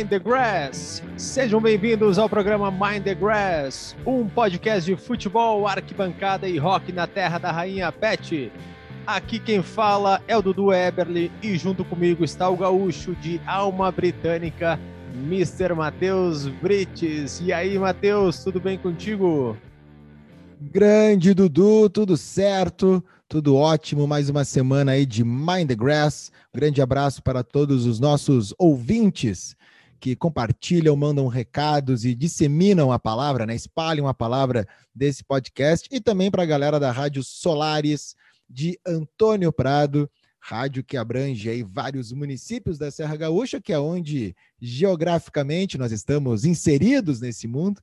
Mind the Grass. Sejam bem-vindos ao programa Mind the Grass, um podcast de futebol, arquibancada e rock na terra da rainha Pet. Aqui quem fala é o Dudu Eberly e junto comigo está o gaúcho de alma britânica, Mr. Matheus Brites. E aí, Matheus, tudo bem contigo? Grande Dudu, tudo certo? Tudo ótimo, mais uma semana aí de Mind the Grass. Grande abraço para todos os nossos ouvintes que compartilham, mandam recados e disseminam a palavra, né? Espalham a palavra desse podcast e também para a galera da Rádio Solares de Antônio Prado, rádio que abrange aí vários municípios da Serra Gaúcha, que é onde geograficamente nós estamos inseridos nesse mundo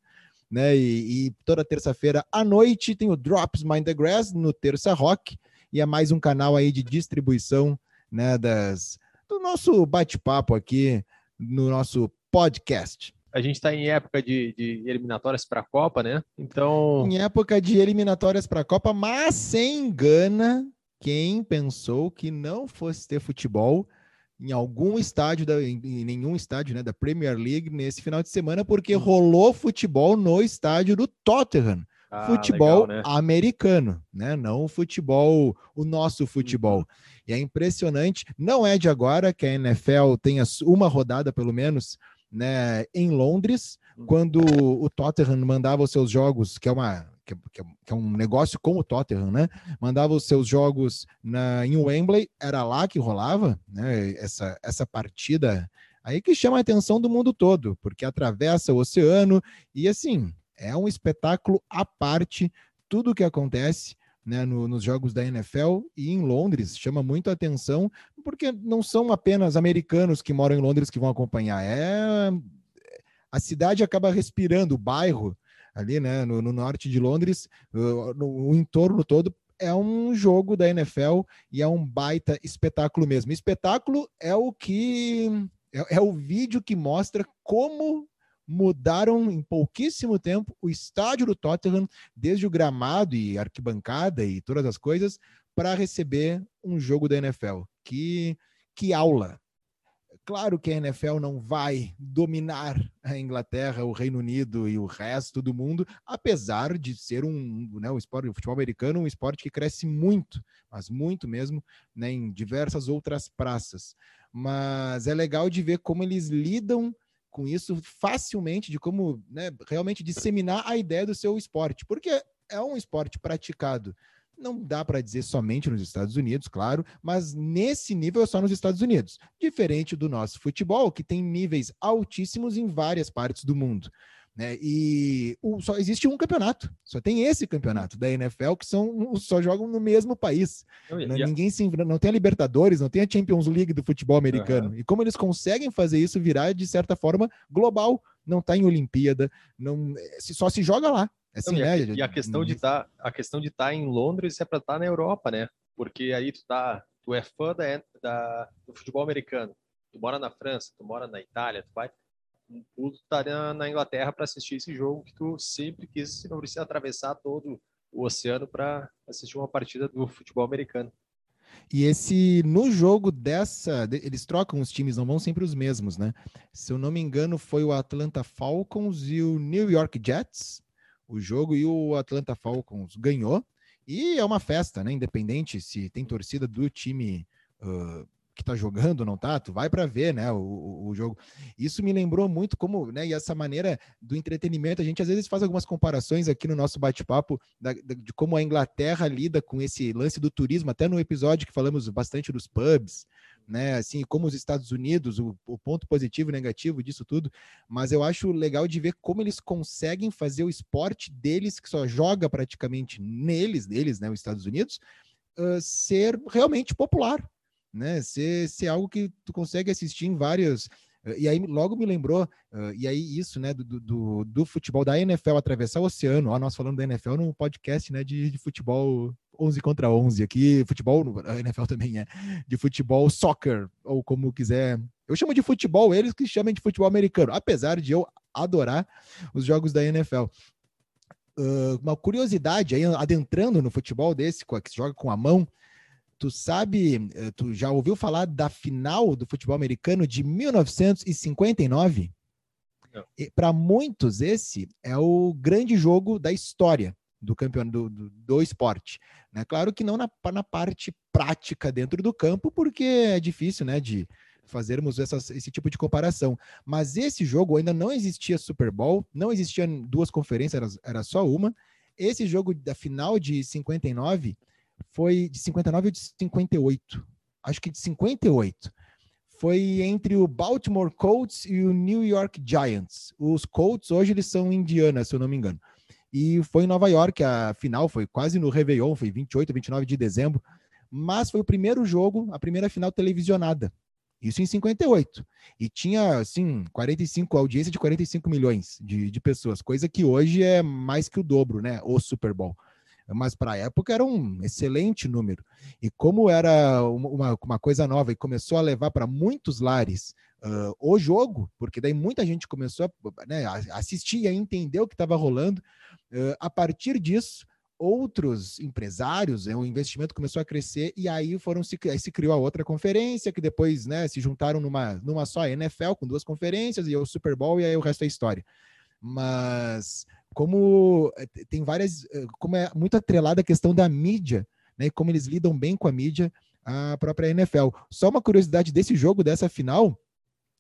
né? E, e toda terça-feira à noite tem o Drops Mind the Grass no Terça Rock e é mais um canal aí de distribuição, né? Das do nosso bate-papo aqui no nosso podcast. A gente está em época de, de eliminatórias para a Copa, né? Então. Em época de eliminatórias para a Copa, mas sem engana quem pensou que não fosse ter futebol em algum estádio, da, em nenhum estádio né, da Premier League nesse final de semana, porque hum. rolou futebol no estádio do Tottenham. Ah, futebol legal, né? americano, né? Não o futebol, o nosso futebol. Uhum. E é impressionante, não é de agora que a NFL tenha uma rodada, pelo menos, né, em Londres, uhum. quando o Tottenham mandava os seus jogos, que é uma que, que, que, é um negócio com o Tottenham, né? Mandava os seus jogos na, em Wembley, era lá que rolava, né? Essa, essa partida aí que chama a atenção do mundo todo, porque atravessa o oceano e assim é um espetáculo à parte tudo o que acontece. Né, no, nos jogos da NFL e em Londres chama muito atenção, porque não são apenas americanos que moram em Londres que vão acompanhar, é a cidade acaba respirando, o bairro ali, né, no, no norte de Londres, no, o entorno todo é um jogo da NFL e é um baita espetáculo mesmo. Espetáculo é o que é, é, o vídeo que mostra como mudaram em pouquíssimo tempo o estádio do Tottenham, desde o gramado e arquibancada e todas as coisas, para receber um jogo da NFL. Que que aula! Claro que a NFL não vai dominar a Inglaterra, o Reino Unido e o resto do mundo, apesar de ser um, né, o esporte, o futebol americano, um esporte que cresce muito, mas muito mesmo, né, em diversas outras praças. Mas é legal de ver como eles lidam com isso facilmente, de como né, realmente disseminar a ideia do seu esporte, porque é um esporte praticado não dá para dizer somente nos Estados Unidos, claro, mas nesse nível é só nos Estados Unidos. Diferente do nosso futebol, que tem níveis altíssimos em várias partes do mundo. Né? E o, só existe um campeonato, só tem esse campeonato da NFL que são só jogam no mesmo país. Não, não Ninguém se não tem a Libertadores, não tem a Champions League do futebol americano. Uhum. E como eles conseguem fazer isso virar de certa forma global, não está em Olimpíada, não só se joga lá. Assim, né? E a questão de estar, tá, a questão de estar tá em Londres é para estar tá na Europa, né? Porque aí tu tá, tu é fã da, da, do futebol americano. Tu mora na França, tu mora na Itália, tu vai tu tá na, Inglaterra para assistir esse jogo que tu sempre quis, não precisa atravessar todo o oceano para assistir uma partida do futebol americano. E esse no jogo dessa, eles trocam os times, não vão sempre os mesmos, né? Se eu não me engano, foi o Atlanta Falcons e o New York Jets o jogo e o Atlanta Falcons ganhou. E é uma festa, né? Independente se tem torcida do time uh, que tá jogando, não tá? Tu vai para ver, né? O, o, jogo. Isso me lembrou muito como, né? E essa maneira do entretenimento, a gente às vezes faz algumas comparações aqui no nosso bate-papo de como a Inglaterra lida com esse lance do turismo, até no episódio que falamos bastante dos pubs, né? Assim, como os Estados Unidos, o, o, ponto positivo e negativo disso tudo, mas eu acho legal de ver como eles conseguem fazer o esporte deles, que só joga praticamente neles, deles, né? Os Estados Unidos, uh, ser realmente popular, né? Ser, ser algo que tu consegue assistir em vários. E aí logo me lembrou, uh, e aí isso, né, do, do, do, futebol da NFL atravessar o oceano, ó, nós falando da NFL num podcast, né, de, de futebol 11 contra 11 aqui, futebol, a NFL também é, de futebol soccer, ou como quiser. Eu chamo de futebol, eles que chamam de futebol americano, apesar de eu adorar os jogos da NFL. Uh, uma curiosidade aí, adentrando no futebol desse, que se joga com a mão, tu sabe, eh, tu já ouviu falar da final do futebol americano de 1959? Para muitos, esse é o grande jogo da história do campeão do, do, do esporte. Né? Claro que não na, na parte prática dentro do campo, porque é difícil né, de fazermos essas, esse tipo de comparação. Mas esse jogo ainda não existia Super Bowl, não existiam duas conferências, era, era só uma. Esse jogo da final de 59 foi de 59 ou de 58? Acho que de 58 foi entre o Baltimore Colts e o New York Giants. Os Colts hoje eles são Indiana, se eu não me engano. E foi em Nova York, a final foi quase no Réveillon, foi 28, 29 de dezembro. Mas foi o primeiro jogo, a primeira final televisionada. Isso em 58. E tinha, assim, 45, audiência de 45 milhões de, de pessoas, coisa que hoje é mais que o dobro, né? O Super Bowl mas para a época era um excelente número. E como era uma, uma coisa nova e começou a levar para muitos lares uh, o jogo, porque daí muita gente começou a, né, assistir e a entender o que estava rolando, uh, a partir disso, outros empresários, né, o investimento começou a crescer e aí foram se, aí se criou a outra conferência que depois né, se juntaram numa, numa só NFL com duas conferências e o Super Bowl e aí o resto é história. Mas como eh, tem várias, eh, como é muito atrelada a questão da mídia, né? Como eles lidam bem com a mídia, a própria NFL. Só uma curiosidade desse jogo, dessa final,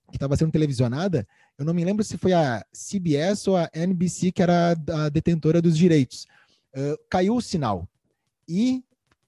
que estava sendo televisionada, eu não me lembro se foi a CBS ou a NBC que era a detentora dos direitos. Uh, caiu o sinal e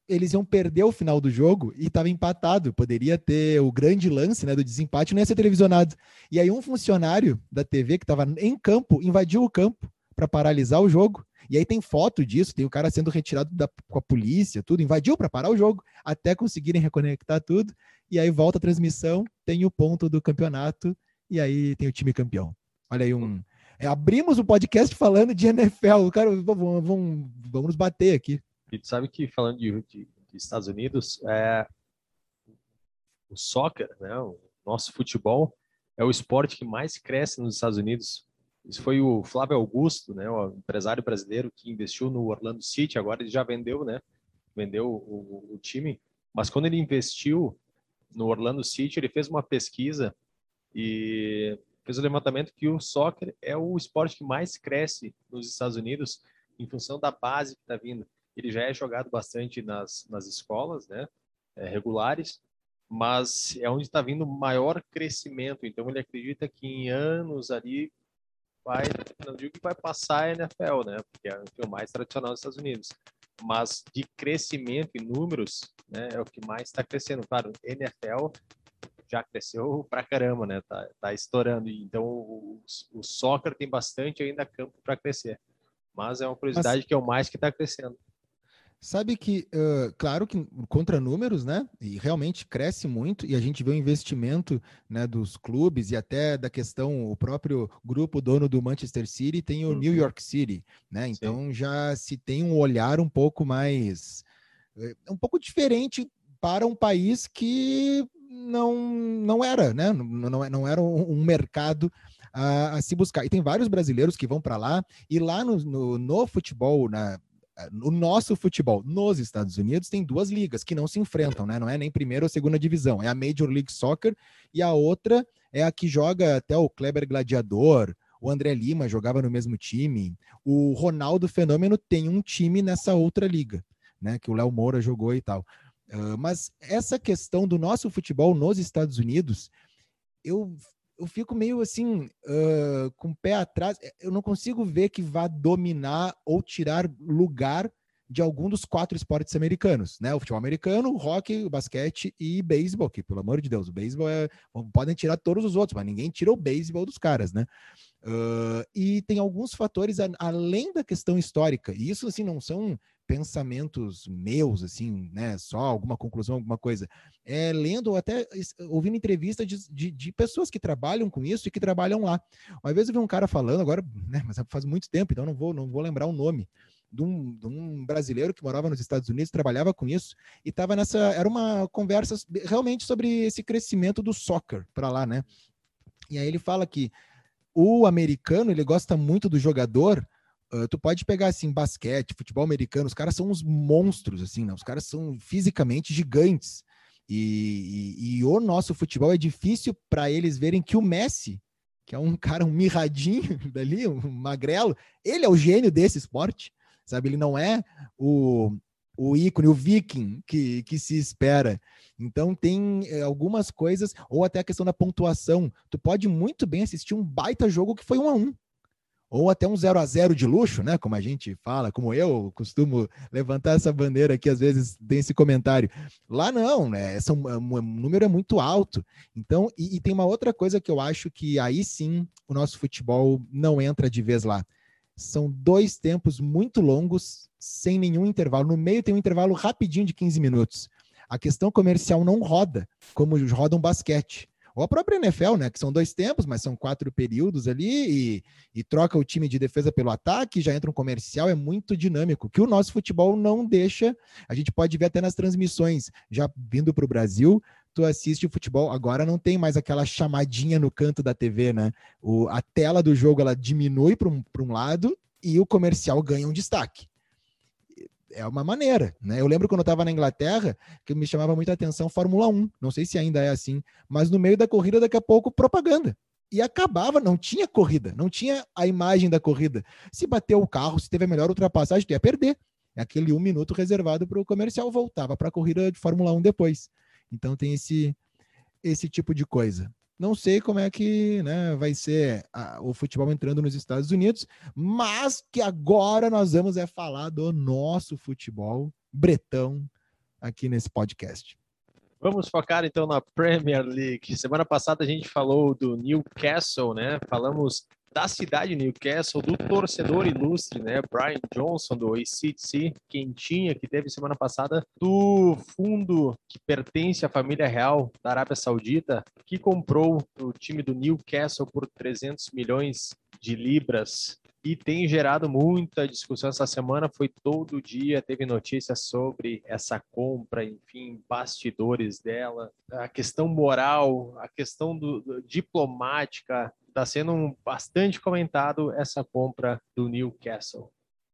eles iam perder o final do jogo e estava empatado. Poderia ter o grande lance né, do desempate, não ia ser televisionado. E aí um funcionário da TV que estava em campo invadiu o campo para paralisar o jogo. E aí tem foto disso, tem o cara sendo retirado da, com a polícia, tudo, invadiu para parar o jogo, até conseguirem reconectar tudo. E aí volta a transmissão, tem o ponto do campeonato, e aí tem o time campeão. Olha aí um. É, abrimos o podcast falando de NFL. Cara, vamos, vamos, vamos nos bater aqui. E sabe que falando de, de, de Estados Unidos, é, o soccer, né, o nosso futebol, é o esporte que mais cresce nos Estados Unidos. Isso foi o Flávio Augusto, né, o empresário brasileiro que investiu no Orlando City. Agora ele já vendeu, né? Vendeu o, o, time. Mas quando ele investiu no Orlando City, ele fez uma pesquisa e fez o levantamento que o soccer é o esporte que mais cresce nos Estados Unidos em função da base que está vindo. Ele já é jogado bastante nas, nas escolas, né? É, regulares, mas é onde está vindo maior crescimento. Então ele acredita que em anos ali vai, não digo que vai passar a NFL, né? Porque é o mais tradicional dos Estados Unidos. Mas de crescimento em números, né, é o que mais está crescendo. Claro, NFL já cresceu pra caramba, né? Tá, tá estourando. Então o, o soccer tem bastante ainda campo para crescer. Mas é uma curiosidade Mas... que é o mais que está crescendo. Sabe que, uh, claro que contra números, né? E realmente cresce muito, e a gente vê o investimento né, dos clubes e até da questão, o próprio grupo dono do Manchester City tem o uhum. New York City, né? Então Sim. já se tem um olhar um pouco mais. Eh, um pouco diferente para um país que não, não era, né? Não, não, não era um, um mercado a, a, se buscar. E tem vários brasileiros que vão para lá, e lá no, no, no futebol, na o nosso futebol nos Estados Unidos tem duas ligas que não se enfrentam, né? Não é nem primeira ou segunda divisão, é a Major League Soccer e a outra é a que joga até o Kleber Gladiador, o André Lima jogava no mesmo time, o Ronaldo Fenômeno tem um time nessa outra liga, né? Que o Léo Moura jogou e tal. Uh, mas essa questão do nosso futebol nos Estados Unidos, eu eu fico meio assim, uh, com o pé atrás. É, eu não consigo ver que vá dominar ou tirar lugar de algum dos quatro esportes americanos, né? O futebol americano, o hockey, o basquete e beisebol, que pelo amor de Deus, o beisebol é. Podem tirar todos os outros, mas ninguém tira o beisebol dos caras, né? Uh, e tem alguns fatores a, além da questão histórica, e isso assim não são pensamentos meus, assim, né? Só alguma conclusão, alguma coisa. É, lendo ou até ouvindo entrevista de, de, de, pessoas que trabalham com isso e que trabalham lá. Uma vez eu vi um cara falando, agora, né? Mas faz muito tempo, então não vou, não vou lembrar o nome. De um, de um, brasileiro que morava nos Estados Unidos, trabalhava com isso, e estava nessa. Era uma conversa realmente sobre esse crescimento do soccer para lá, né? E aí ele fala que o americano ele gosta muito do jogador Uh, tu pode pegar assim basquete, futebol americano, os caras são uns monstros assim, né? Os caras são fisicamente gigantes. E, e, e o nosso futebol é difícil para eles verem que o Messi, que é um cara um mirradinho dali, um magrelo, ele é o gênio desse esporte, sabe? Ele não é o, o ícone, o viking que, que se espera. Então tem é, algumas coisas, ou até a questão da pontuação. Tu pode muito bem assistir um baita jogo que foi um a um. Ou até um 0 a 0 de luxo, né? Como a gente fala, como eu costumo levantar essa bandeira aqui, às vezes tem esse comentário. Lá não, né? Esse, um, um número é muito alto. Então, e, e tem uma outra coisa que eu acho que aí sim o nosso futebol não entra de vez lá. São dois tempos muito longos, sem nenhum intervalo. No meio tem um intervalo rapidinho de 15 minutos. A questão comercial não roda como roda um basquete. Ou a própria NFL, né? Que são dois tempos, mas são quatro períodos ali e, e troca o time de defesa pelo ataque, já entra um comercial, é muito dinâmico, que o nosso futebol não deixa. A gente pode ver até nas transmissões, já vindo para o Brasil, tu assiste o futebol, agora não tem mais aquela chamadinha no canto da TV, né? O, a tela do jogo ela diminui para um, um lado e o comercial ganha um destaque é uma maneira, né? Eu lembro quando eu estava na Inglaterra, que me chamava muita atenção Fórmula 1. Não sei se ainda é assim, mas no meio da corrida, daqui a pouco, propaganda. E acabava, não tinha corrida, não tinha a imagem da corrida. Se bateu o carro, se teve a melhor ultrapassagem, tu ia perder. Aquele um minuto reservado para o comercial voltava para a corrida de Fórmula 1 depois. Então tem esse, esse tipo de coisa. Não sei como é que né, vai ser a, o futebol entrando nos Estados Unidos, mas que agora nós vamos é falar do nosso futebol bretão aqui nesse podcast. Vamos focar então na Premier League. Semana passada a gente falou do Newcastle, né? Falamos da cidade de Newcastle, do torcedor ilustre, né, Brian Johnson, do ACC, quentinha, que teve semana passada, do fundo que pertence à família real da Arábia Saudita, que comprou o time do Newcastle por 300 milhões de libras e tem gerado muita discussão essa semana. Foi todo dia, teve notícias sobre essa compra, enfim, bastidores dela, a questão moral, a questão do, do diplomática está sendo bastante comentado essa compra do Newcastle.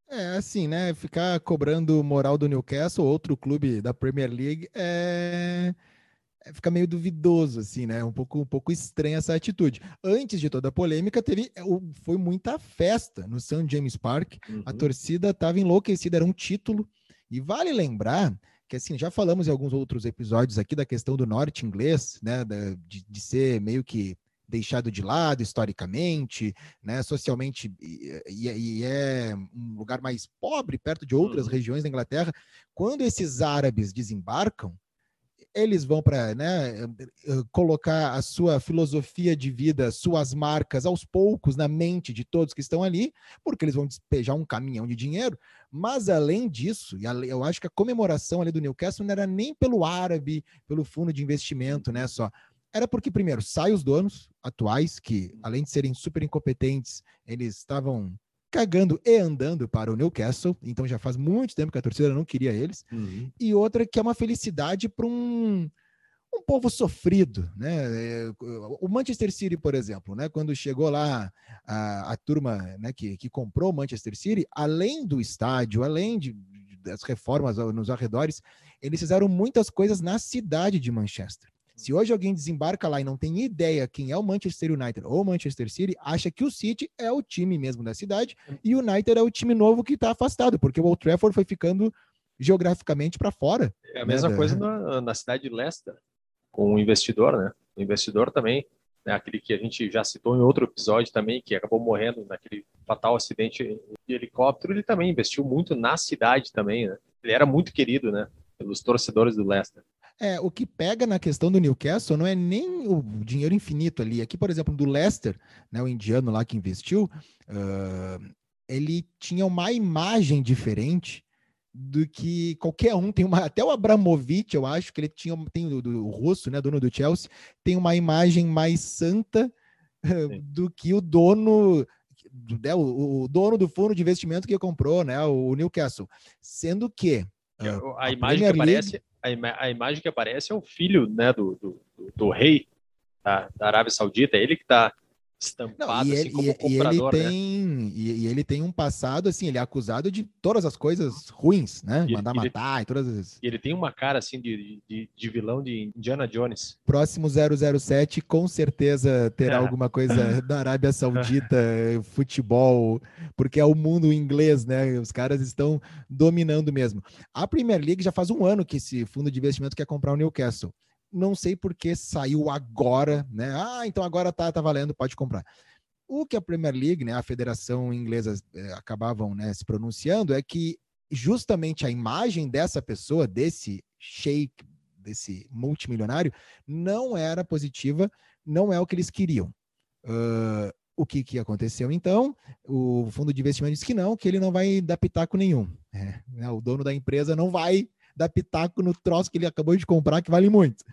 É, assim, né? Ficar cobrando moral do Newcastle, outro clube da Premier League, é... é fica meio duvidoso, assim, né? Um pouco, um pouco estranha essa atitude. Antes de toda a polêmica, teve, é, foi muita festa no St. James Park. Uhum. A torcida estava enlouquecida, era um título. E vale lembrar que assim, já falamos em alguns outros episódios aqui da questão do norte inglês, né, de, de ser meio que deixado de lado historicamente, né, socialmente, e, e, é um lugar mais pobre, perto de outras uhum. regiões da Inglaterra. Quando esses árabes desembarcam, eles vão para né, colocar a sua filosofia de vida, suas marcas aos poucos na mente de todos que estão ali, porque eles vão despejar um caminhão de dinheiro. Mas além disso, eu acho que a comemoração ali do Newcastle não era nem pelo árabe, pelo fundo de investimento, né? Só era porque, primeiro, sai os donos atuais, que além de serem super incompetentes, eles estavam cagando e andando para o Newcastle, então já faz muito tempo que a torcida não queria eles. Uhum. E outra que é uma felicidade para um, um povo sofrido, né? É, o Manchester City, por exemplo, né? Quando chegou lá a, a turma né, que, que comprou o Manchester City, além do estádio, além de, das reformas nos arredores, eles fizeram muitas coisas na cidade de Manchester. Se hoje alguém desembarca lá e não tem ideia quem é o Manchester United ou o Manchester City, acha que o City é o time mesmo da cidade e o United é o time novo que está afastado, porque o Old Trafford foi ficando geograficamente para fora. É a mesma né, coisa na, na, cidade de Leicester, com o investidor, né? O investidor também, né, aquele que a gente já citou em outro episódio também, que acabou morrendo naquele fatal acidente de helicóptero, ele também investiu muito na cidade também, né? Ele era muito querido, né? Pelos torcedores do Leicester. É, o que pega na questão do Newcastle não é nem o dinheiro infinito ali. Aqui, por exemplo, do Leicester, né, o indiano lá que investiu, uh, ele tinha uma imagem diferente do que qualquer um. Tem uma até o Abramovich eu acho que ele tinha tem o, do, o russo né dono do Chelsea tem uma imagem mais santa uh, do que o dono né, o, o, dono do fundo de investimento que comprou né o Newcastle. Sendo que uh, a, a, imagem que aparece League, a, ima a imagem que aparece é o filho né, do, do, do, rei da, da, Arábia Saudita, é ele que está estampado Não, e assim ele, como comprador, ele né? tem e, e ele tem um passado assim, ele é acusado de todas as coisas ruins, né? E ele- Mandar ele- matar e todas as E ele tem uma cara assim de, de, de vilão de Indiana Jones. próximo 007 com certeza terá É. alguma coisa da Arábia Saudita, futebol, porque é o mundo inglês, né? Os caras estão dominando mesmo. A Premier League já faz um ano que esse fundo de investimento quer comprar o Newcastle. Não sei por que saiu agora, né? Ah, então agora tá, tá valendo, pode comprar. O que a Premier League, né, a Federação Inglesa eh, acabavam né, se pronunciando é que justamente a imagem dessa pessoa, desse sheik, desse multimilionário, não era positiva, não é o que eles queriam. Ah, o que, que aconteceu então? O fundo de investimento disse que não, que ele não vai dar pitaco nenhum. É, né, o dono da empresa não vai dar pitaco no troço que ele acabou de comprar, que vale muito.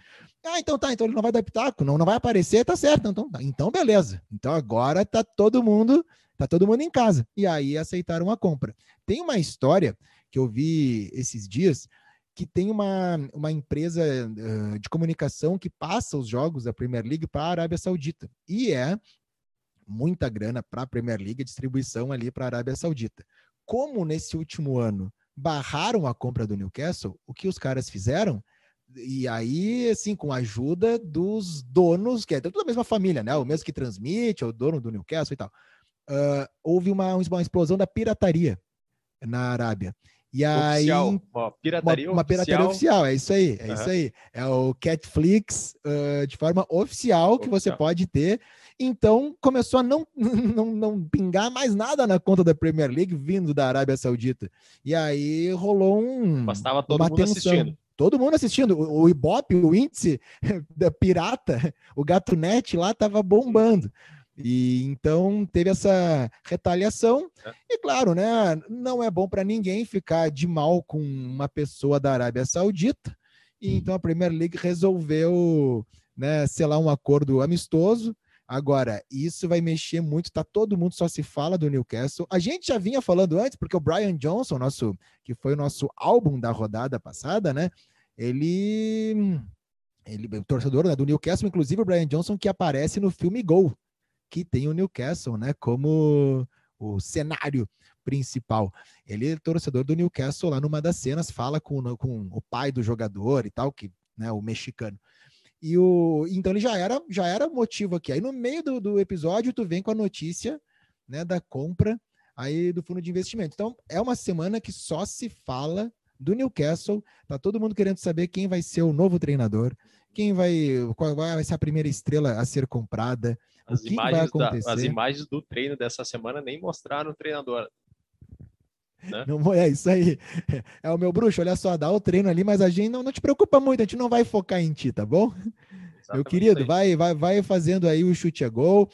Ah, então tá, então ele não vai dar pitaco, não, não vai aparecer, tá certo. Então, então beleza. Então agora tá todo mundo, tá todo mundo em casa. E aí aceitaram a compra. Tem uma história que eu vi esses dias que tem uma, uma empresa uh, de comunicação que passa os jogos da Premier League para a Arábia Saudita. E é muita grana para a Premier League, distribuição ali para a Arábia Saudita. Como nesse último ano barraram a compra do Newcastle, o que os caras fizeram? E aí, assim, com a ajuda dos donos, que é tudo da mesma família, né? O mesmo que transmite, é o dono do Newcastle e tal. Uh, houve uma, uma explosão da pirataria na Arábia. E aí, Oficial, uma pirataria uma, uma pirataria oficial, é isso aí, é Aham. isso aí. É o Catflix uh, de forma oficial que você Oficial. pode ter. Então começou a não, não, não pingar mais nada na conta da Premier League vindo da Arábia Saudita. E aí rolou um. Mas estava todo mundo tensão. assistindo. Todo mundo assistindo. O, o Ibope, o índice da pirata, o gato net lá tava bombando. E então teve essa retaliação. É. E claro, né? Não é bom para ninguém ficar de mal com uma pessoa da Arábia Saudita. E então a Premier League resolveu, né, selar um acordo amistoso. Agora, isso vai mexer muito, tá todo mundo só se fala do Newcastle. A gente já vinha falando antes, porque o Brian Johnson, nosso, que foi o nosso álbum da rodada passada, né? Ele ele torcedor né, do Newcastle, inclusive o Brian Johnson que aparece no filme Gol, que tem o Newcastle, né, como o cenário principal. Ele é torcedor do Newcastle lá numa das cenas, fala com, com o pai do jogador e tal, que, né, o mexicano. E o, então ele já era, já era motivo aqui. Aí no meio do, do episódio tu vem com a notícia, né, da compra aí do fundo de investimento. Então é uma semana que só se fala do Newcastle. Tá todo mundo querendo saber quem vai ser o novo treinador, quem vai, qual vai ser a primeira estrela a ser comprada. As o que vai imagens, da- acontecer? as imagens do treino dessa semana nem mostraram o treinador. Não, é isso aí. É o meu bruxo, olha só, dá o treino ali, mas a gente não, não te preocupa muito, a gente não vai focar em ti, tá bom? Meu Exatamente querido, isso aí. vai, vai, vai fazendo aí o chute a gol.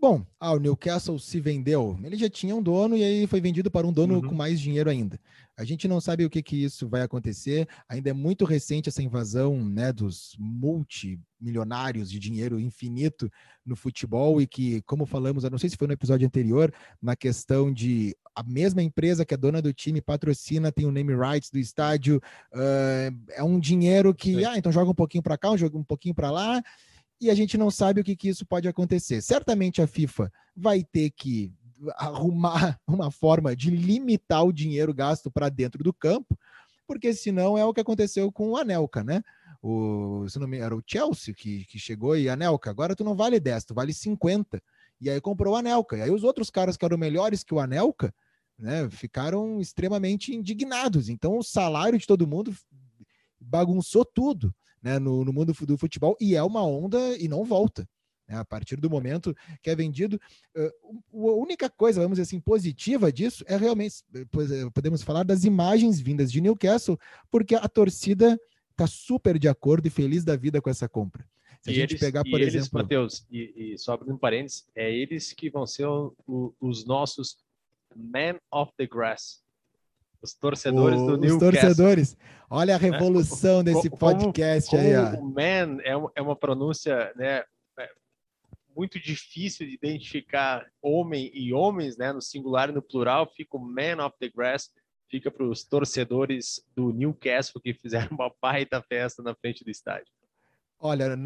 Bom, ah, o Newcastle se vendeu. Ele já tinha um dono e aí foi vendido para um dono Uhum. com mais dinheiro ainda. A gente não sabe o que, que isso vai acontecer. Ainda é muito recente essa invasão né, dos multimilionários de dinheiro infinito no futebol e que, como falamos, eu não sei se foi no episódio anterior, na questão de a mesma empresa que é dona do time patrocina, tem o name rights do estádio, ah, é um dinheiro que, ah, então joga um pouquinho para cá, um joga um pouquinho para lá, e a gente não sabe o que, que isso pode acontecer. Certamente a FIFA vai ter que arrumar uma forma de limitar o dinheiro gasto para dentro do campo, porque senão é o que aconteceu com o Anelka, né? O, se não me era o Chelsea que, que chegou e Anelka, agora tu não vale 10, tu vale 50. E aí comprou o Anelka. E aí os outros caras que eram melhores que o Anelka, né, ficaram extremamente indignados. Então o salário de todo mundo bagunçou tudo né, no, no mundo do futebol e é uma onda e não volta. Né? A partir do momento que é vendido, uh, a única coisa, vamos dizer assim, positiva disso é realmente, eh, podemos falar das imagens vindas de Newcastle, porque a torcida está super de acordo e feliz da vida com essa compra. Se a e gente eles, pegar, por eles, exemplo, Matheus, e, e só abrindo um parênteses, é eles que vão ser o- o- os nossos man of the grass. Os torcedores o- do os Newcastle. torcedores, olha a revolução desse como- podcast aí, ó. Como o man é, é uma pronúncia né, muito difícil de identificar homem e homens, né, no singular e no plural, fica o man of the grass, fica para os torcedores do Newcastle que fizeram uma baita festa na frente do estádio. Olha,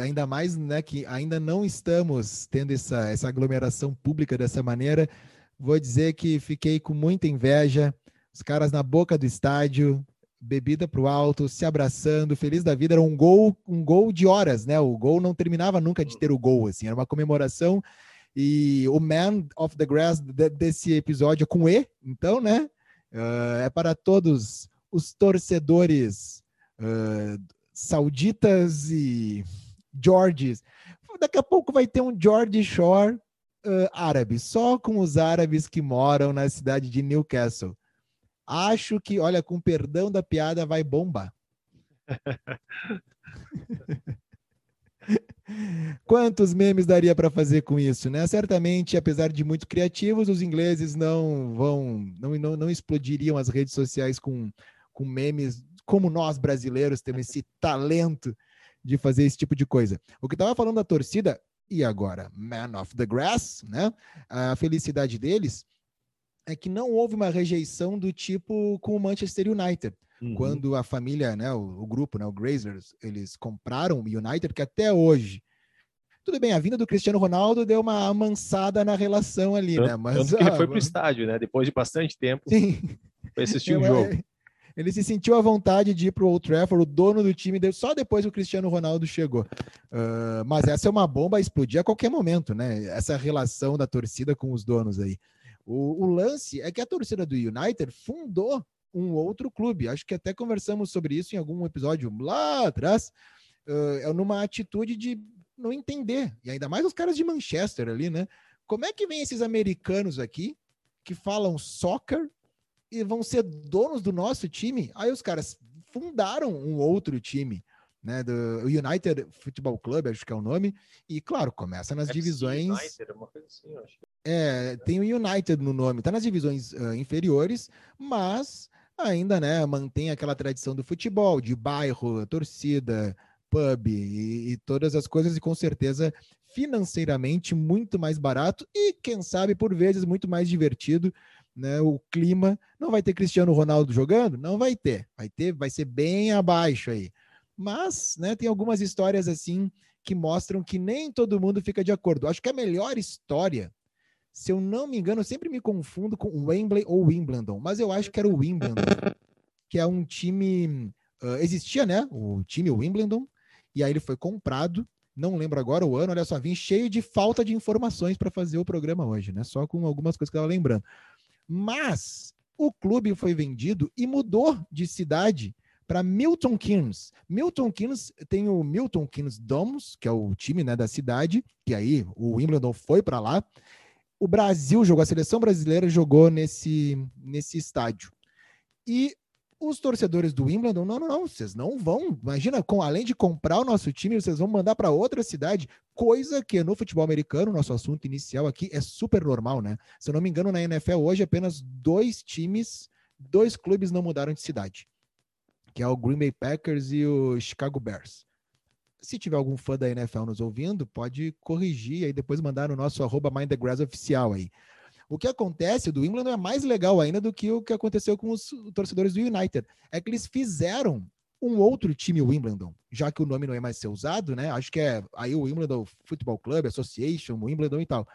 ainda mais né, que ainda não estamos tendo essa, essa aglomeração pública dessa maneira. Vou dizer que fiquei com muita inveja. Os caras na boca do estádio, bebida para o alto, se abraçando, feliz da vida. Era um gol, um gol de horas, né? O gol não terminava nunca de ter o gol, assim. Era uma comemoração. E o Man of the Grass desse episódio com E, então, né? Uh, é para todos os torcedores uh, sauditas e Georges. Daqui a pouco vai ter um George Shore uh, árabe, só com os árabes que moram na cidade de Newcastle. Acho que, olha, com perdão da piada, vai bombar. Quantos memes daria para fazer com isso, né? Certamente, apesar de muito criativos, os ingleses não vão, não, não, não explodiriam as redes sociais com, com memes como nós brasileiros temos esse talento de fazer esse tipo de coisa. O que estava falando da torcida, e agora, Man of the Grass, né? A felicidade deles é que não houve uma rejeição do tipo com o Manchester United. Uhum. Quando a família, né, o, o, grupo, né, o Grazers, eles compraram o United, que até hoje tudo bem, a vinda do Cristiano Ronaldo deu uma amansada na relação ali, tanto, né? Mas tanto que ele foi para o estádio, né? Depois de bastante tempo. Sim. Foi assistir o um jogo. Ele se sentiu à vontade de ir para o Old Trafford, o dono do time, só depois que o Cristiano Ronaldo chegou. Uh, mas essa é uma bomba a explodir a qualquer momento, né? Essa relação da torcida com os donos aí. O, o lance é que a torcida do United fundou um outro clube. Acho que até conversamos sobre isso em algum episódio lá atrás. Uh, numa atitude de não entender, e ainda mais os caras de Manchester ali, né? Como é que vem esses americanos aqui que falam soccer e vão ser donos do nosso time. Aí os caras fundaram um outro time, né? Do United Football Club, acho que é o nome. E claro, começa nas FC divisões. United, uma coisa assim, acho. É, tem o United no nome, tá nas divisões uh, inferiores, mas ainda, né, mantém aquela tradição do futebol, de bairro, torcida, pub e, e todas as coisas, e com certeza financeiramente muito mais barato e, quem sabe, por vezes muito mais divertido né, o clima. Não vai ter Cristiano Ronaldo jogando? Não vai ter. Vai ter, vai ser bem abaixo aí. Mas, né, tem algumas histórias assim que mostram que nem todo mundo fica de acordo. Acho que a melhor história, se eu não me engano, eu sempre me confundo com Wembley ou Wimbledon, mas eu acho que era o Wimbledon, que é um time uh, existia, né, o time Wimbledon, e aí ele foi comprado não lembro agora o ano, olha só, vim cheio de falta de informações para fazer o programa hoje, né? Só com algumas coisas que eu estava lembrando. Mas o clube foi vendido e mudou de cidade para Milton Keynes. Milton Keynes tem o Milton Keynes Domus, que é o time né, da cidade, que aí o Wimbledon foi para lá. O Brasil jogou, a seleção brasileira jogou nesse, nesse estádio. E os torcedores do Wimbledon, não, não, não, vocês não vão. Imagina, com, além de comprar o nosso time, vocês vão mandar para outra cidade, coisa que no futebol americano, nosso assunto inicial aqui, é super normal, né? Se eu não me engano, na NFL hoje apenas dois times, dois clubes não mudaram de cidade, que é o Green Bay Packers e o Chicago Bears. Se tiver algum fã da NFL nos ouvindo, pode corrigir e aí depois mandar no nosso arroba Mind the Grass oficial aí. O que acontece do Wimbledon é mais legal ainda do que o que aconteceu com os torcedores do United. É que eles fizeram um outro time Wimbledon, já que o nome não é mais ser usado, né? Acho que é aí o Wimbledon Football Club, Association, Wimbledon e tal.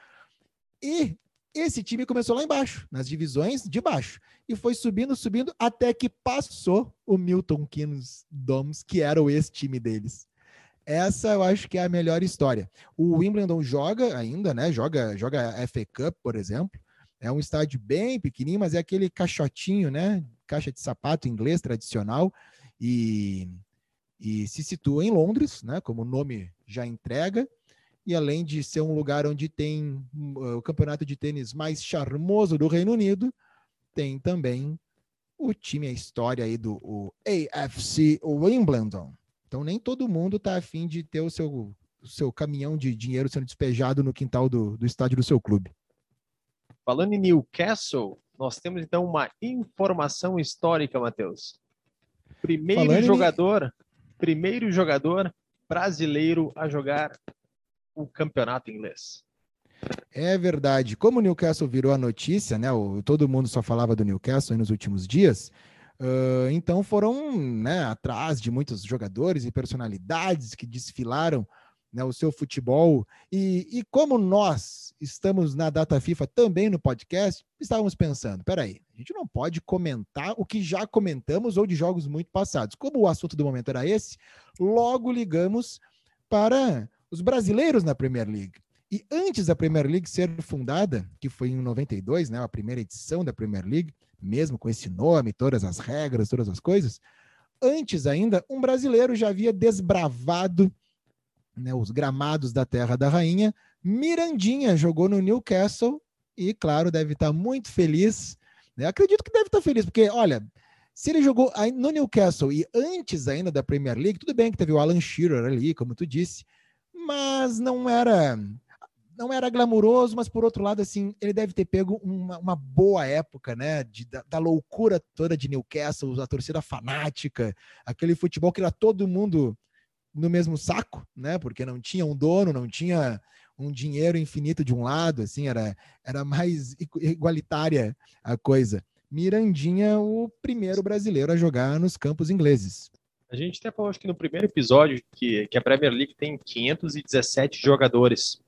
E esse time começou lá embaixo, nas divisões de baixo, e foi subindo, subindo, até que passou o Milton Keynes Doms, que era o ex-time deles. Essa eu acho que é a melhor história. O Wimbledon joga ainda, né? Joga, joga a FA Cup, por exemplo. É um estádio bem pequenininho, mas é aquele caixotinho, né? Caixa de sapato inglês tradicional e, e se situa em Londres, né? Como o nome já entrega. E além de ser um lugar onde tem uh, o campeonato de tênis mais charmoso do Reino Unido, tem também o time, a história aí do AFC Wimbledon. Então nem todo mundo está afim de ter o seu, o seu caminhão de dinheiro sendo despejado no quintal do, do estádio do seu clube. Falando em Newcastle, nós temos então uma informação histórica, Matheus. Primeiro Falando jogador, em... primeiro jogador brasileiro a jogar o campeonato inglês. É verdade. Como o Newcastle virou a notícia, né? O, todo mundo só falava do Newcastle nos últimos dias. Uh, então foram né, atrás de muitos jogadores e personalidades que desfilaram né, o seu futebol. E, e, como nós estamos na data FIFA também no podcast, estávamos pensando: peraí, a gente não pode comentar o que já comentamos ou de jogos muito passados. Como o assunto do momento era esse, logo ligamos para os brasileiros na Premier League. E antes da Premier League ser fundada, que foi em 92, né, a primeira edição da Premier League, mesmo com esse nome, todas as regras, todas as coisas, antes ainda, um brasileiro já havia desbravado né, os gramados da Terra da Rainha. Mirandinha jogou no Newcastle e, claro, deve estar muito feliz. Né? Acredito que deve estar feliz, porque, olha, se ele jogou no Newcastle e antes ainda da Premier League, tudo bem que teve o Alan Shearer ali, como tu disse, mas não era não era glamuroso, mas por outro lado, assim, ele deve ter pego uma, uma boa época, né? De, da, da, loucura toda de Newcastle, a torcida fanática, aquele futebol que era todo mundo no mesmo saco, né? Porque não tinha um dono, não tinha um dinheiro infinito de um lado, assim, era, era mais igualitária a coisa. Mirandinha, o primeiro brasileiro a jogar nos campos ingleses. A gente até falou, acho que no primeiro episódio, que, que a Premier League tem 517 jogadores.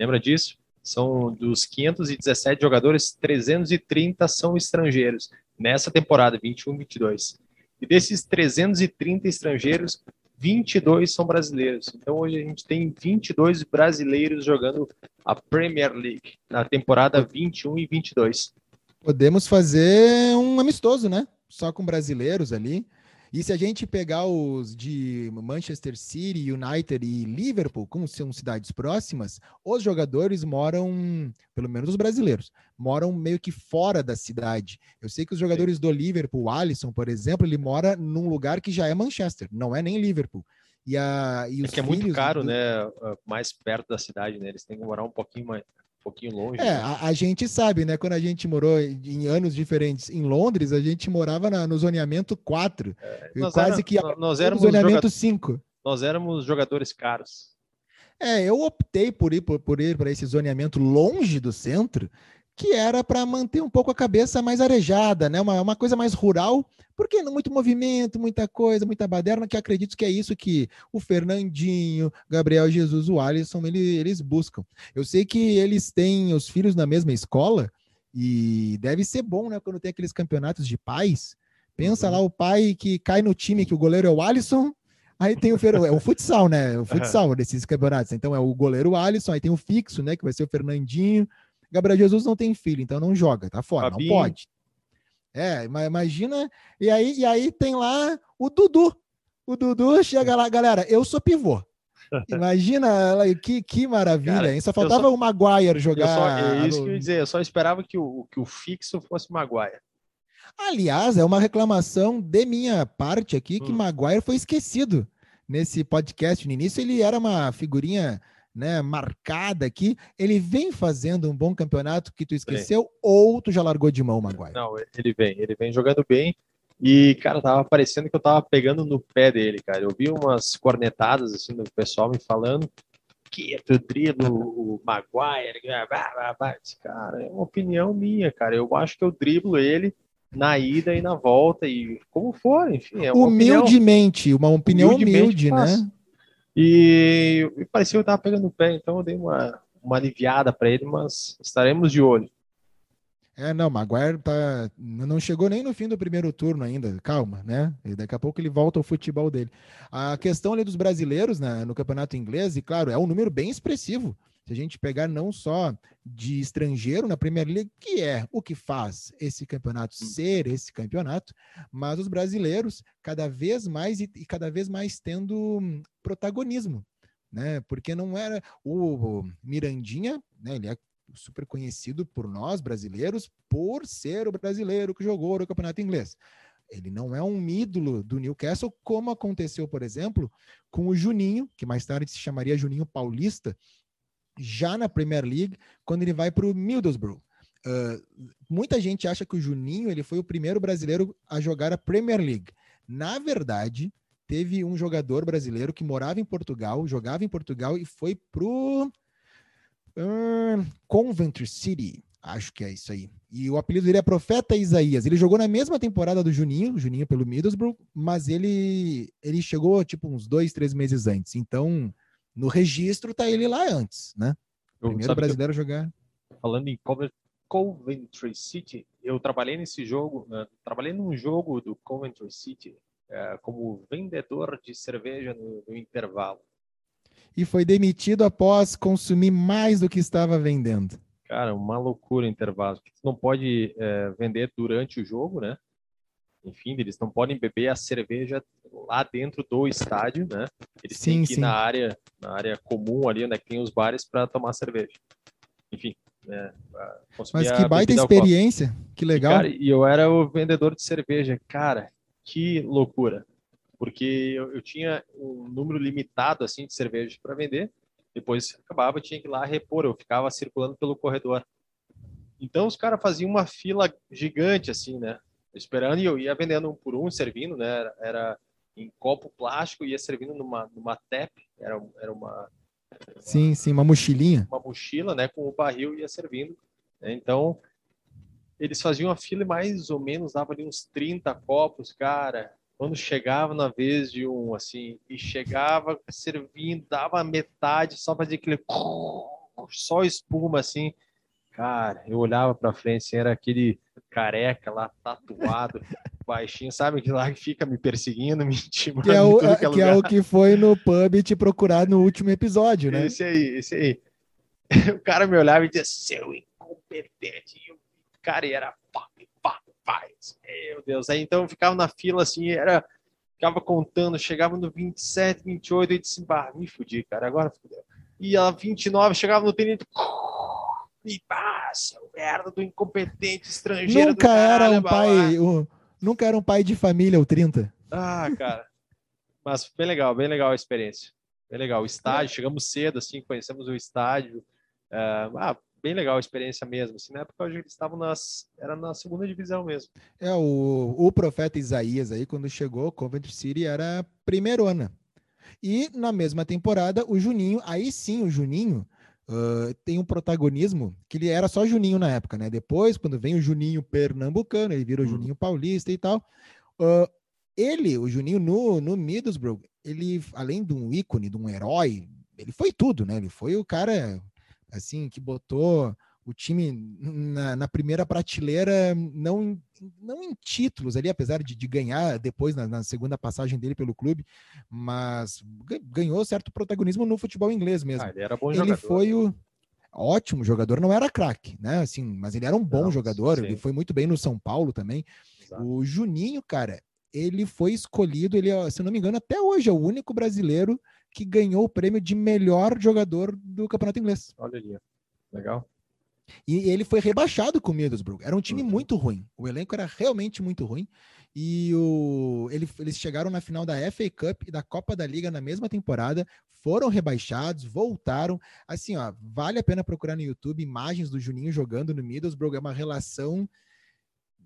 Lembra disso? São dos 517 jogadores, 330 são estrangeiros nessa temporada 21-22. E desses 330 estrangeiros, 22 são brasileiros. Então hoje a gente tem 22 brasileiros jogando a Premier League na temporada 21 e 22. Podemos fazer um amistoso, né? Só com brasileiros ali. E se a gente pegar os de Manchester City, United e Liverpool, como são cidades próximas, os jogadores moram, pelo menos os brasileiros, moram meio que fora da cidade. Eu sei que os jogadores do Liverpool, o Alisson, por exemplo, ele mora num lugar que já é Manchester, não é nem Liverpool. E, a, e é que é muito caro, do... né? Mais perto da cidade, né? Eles têm que morar um pouquinho mais, um pouquinho longe. É, a, a, gente sabe, né? Quando a gente morou em anos diferentes em Londres, a gente morava na, no zoneamento 4. É, quase era, que nós éramos no zoneamento 5. Nós éramos jogadores caros. É, eu optei por ir por, por ir para esse zoneamento longe do centro, que era para manter um pouco a cabeça mais arejada, né? Uma, uma coisa mais rural, porque não muito movimento, muita coisa, muita baderna, que acredito que é isso que o Fernandinho, Gabriel Jesus, o Alisson, ele, eles buscam. Eu sei que eles têm os filhos na mesma escola, e deve ser bom, né? Quando tem aqueles campeonatos de pais. Pensa uhum. lá o pai que cai no time, que o goleiro é o Alisson, Aí tem o, é o futsal, né? O futsal desses campeonatos. Então é o goleiro Alisson, aí tem o fixo, né? Que vai ser o Fernandinho, Gabriel Jesus não tem filho, então não joga, tá fora, Fabinho. não pode. É, imagina. E aí, e aí tem lá o Dudu. O Dudu chega lá, galera, eu sou pivô. Imagina que, que maravilha, Cara, hein? Só faltava só, o Maguire jogar. Só, é isso que eu ia dizer, eu só esperava que o, que o fixo fosse o Maguire. Aliás, é uma reclamação de minha parte aqui que hum. Maguire foi esquecido nesse podcast. No início, ele era uma figurinha né, marcada aqui, ele vem fazendo um bom campeonato que tu esqueceu ou tu já largou de mão, Maguire? Não, ele vem, ele vem jogando bem. E, cara, tava parecendo que eu tava pegando no pé dele, cara. Eu vi umas cornetadas, assim, do pessoal me falando que tu dribla o Maguire, cara, é uma opinião minha, cara. Eu acho que eu driblo ele na ida e na volta, e como for, enfim. É uma humildemente, opinião, uma opinião humilde, né? E, e parecia que eu tava pegando o pé, então eu dei uma, uma aliviada para ele, mas estaremos de olho. É, não, Maguire tá, não chegou nem no fim do primeiro turno ainda, calma, né? E daqui a pouco ele volta ao futebol dele. A questão ali dos brasileiros né, no campeonato inglês, e claro, é um número bem expressivo. Se a gente pegar não só de estrangeiro na Premier League, que é o que faz esse campeonato hum. ser esse campeonato, mas os brasileiros cada vez mais e, e cada vez mais tendo protagonismo, né? Porque não era o, o Mirandinha, né? Ele é super conhecido por nós brasileiros por ser o brasileiro que jogou no campeonato inglês. Ele não é um ídolo do Newcastle, como aconteceu, por exemplo, com o Juninho, que mais tarde se chamaria Juninho Paulista, já na Premier League, quando ele vai para o Middlesbrough. Uh, muita gente acha que o Juninho ele foi o primeiro brasileiro a jogar a Premier League. Na verdade, teve um jogador brasileiro que morava em Portugal, jogava em Portugal e foi pro uh, Coventry City, acho que é isso aí. E o apelido dele é Profeta Isaías. Ele jogou na mesma temporada do Juninho, Juninho pelo Middlesbrough, mas ele, ele chegou tipo uns dois, três meses antes. Então, no registro tá ele lá antes, né? Primeiro brasileiro a jogar. Falando em Coventry City, eu trabalhei nesse jogo, né? trabalhei num jogo do Coventry City é, como vendedor de cerveja no, no intervalo. E foi demitido após consumir mais do que estava vendendo. Cara, uma loucura o intervalo. Tu não pode é, vender durante o jogo, né? Enfim, eles não podem beber a cerveja lá dentro do estádio, né? Eles sim, têm que ir sim. na área, na área comum ali, onde é tem os bares para tomar cerveja. Enfim, né? Mas que baita experiência, que legal. E, cara, eu era o vendedor de cerveja, cara, que loucura, porque eu, eu tinha um número limitado assim de cervejas para vender depois acabava, tinha que ir lá repor, eu ficava circulando pelo corredor. Então os caras faziam uma fila gigante assim, né? Esperando e eu ia vendendo um por um, servindo, né? Era, era em copo plástico, ia servindo numa, numa tap, era, era uma, Sim, sim, uma mochilinha. Uma mochila, né? Com o barril ia servindo. Né? Então, eles faziam a fila e mais ou menos dava ali uns 30 copos, cara quando chegava na vez de um, assim, e chegava servindo, dava metade, só fazia aquele só espuma, assim. Cara, eu olhava pra frente, assim, era aquele careca lá, tatuado, baixinho, sabe? Que lá fica me perseguindo, me intimando. Que é o, que, é, que, é o que foi no pub te procurar no último episódio, né? Esse aí, esse aí. O cara me olhava e dizia, seu incompetente. E o cara era faz. Meu Deus. Aí então eu ficava na fila assim, era. Ficava contando, chegava no 27, 28, e disse, bah, me fudi, cara, agora fudeu. E a 29, chegava no tenente, e passa, o merda do incompetente estrangeiro. Nunca era um pai, um, nunca era um pai de família, o 30. Ah, cara. Mas bem legal, bem legal a experiência. Bem legal. O estádio, é. chegamos cedo, assim, conhecemos o estádio. Uh, ah, bem legal a experiência mesmo. Assim, na época eles estavam nas, era na segunda divisão mesmo. É, o, o profeta Isaías aí, quando chegou, Coventry City era primeiro ano. E na mesma temporada, o Juninho, aí sim, o Juninho uh, tem um protagonismo que ele era só Juninho na época, né? Depois, quando vem o Juninho pernambucano, ele vira o hum. Juninho paulista e tal. Uh, ele, o Juninho no, no Middlesbrough, ele, além de um ícone, de um herói, ele foi tudo, né? Ele foi o cara assim, que botou o time na, na, primeira prateleira, não, não em títulos ali, apesar de, de ganhar depois na, na, segunda passagem dele pelo clube, mas ganhou certo protagonismo no futebol inglês mesmo. Ah, ele era bom ele jogador. foi o ótimo jogador, não era craque, né? Assim, mas ele era um bom não, jogador, sim. ele foi muito bem no São Paulo também. Exato. O Juninho, cara, ele foi escolhido, ele, se não me engano, até hoje é o único brasileiro que ganhou o prêmio de melhor jogador do campeonato inglês. Olha ali, legal. E ele foi rebaixado com o Middlesbrough. Era um time muito ruim. O elenco era realmente muito ruim. E o, ele, eles chegaram na final da FA Cup e da Copa da Liga na mesma temporada, foram rebaixados, voltaram. Assim, ó, vale a pena procurar no YouTube imagens do Juninho jogando no Middlesbrough. É uma relação,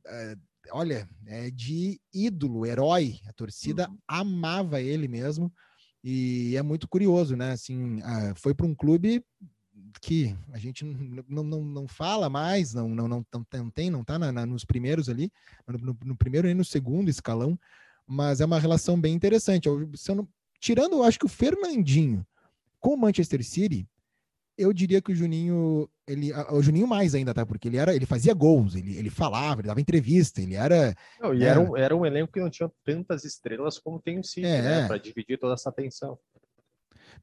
uh, olha, é de ídolo, herói. A torcida uhum. amava ele mesmo. E é muito curioso, né? Assim, ah, foi para um clube que a gente não, não, não fala mais, não, não, não, não tem, não está nos primeiros ali, no, no, primeiro e no segundo escalão, mas é uma relação bem interessante. Eu, não, tirando, eu acho que o Fernandinho com o Manchester City, eu diria que o Juninho, ele, o Juninho mais ainda, tá? Porque ele era, ele fazia gols, ele, ele falava, ele dava entrevista, ele era. Não, e era, era, um, era um elenco que não tinha tantas estrelas como tem o City, é, né? Para dividir toda essa atenção.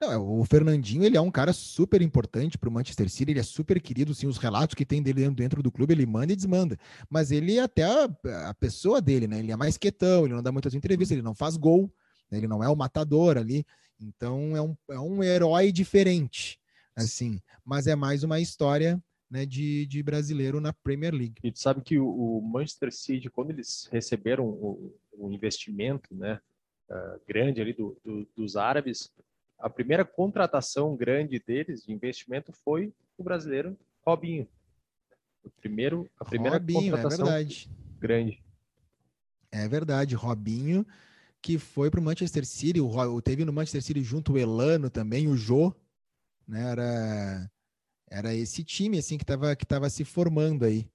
Não, é, o Fernandinho, ele é um cara super importante para o Manchester City, ele é super querido, sim, os relatos que tem dele dentro do clube, ele manda e desmanda. Mas ele é até a, a pessoa dele, né? Ele é mais quietão, ele não dá muitas entrevistas, ele não faz gol, né? ele não é o matador ali. Então é um, é um herói diferente assim, mas é mais uma história né, de, de brasileiro na Premier League. E tu sabe que o, o Manchester City, quando eles receberam o, o investimento né, uh, grande ali do, do, dos árabes, a primeira contratação grande deles de investimento foi o brasileiro Robinho. O primeiro, a primeira Robinho, é contratação é grande. É verdade, Robinho, que foi para o Manchester City, o, teve no Manchester City junto o Elano também, o Jô, né? Era, era esse time assim que estava que tava se formando aí.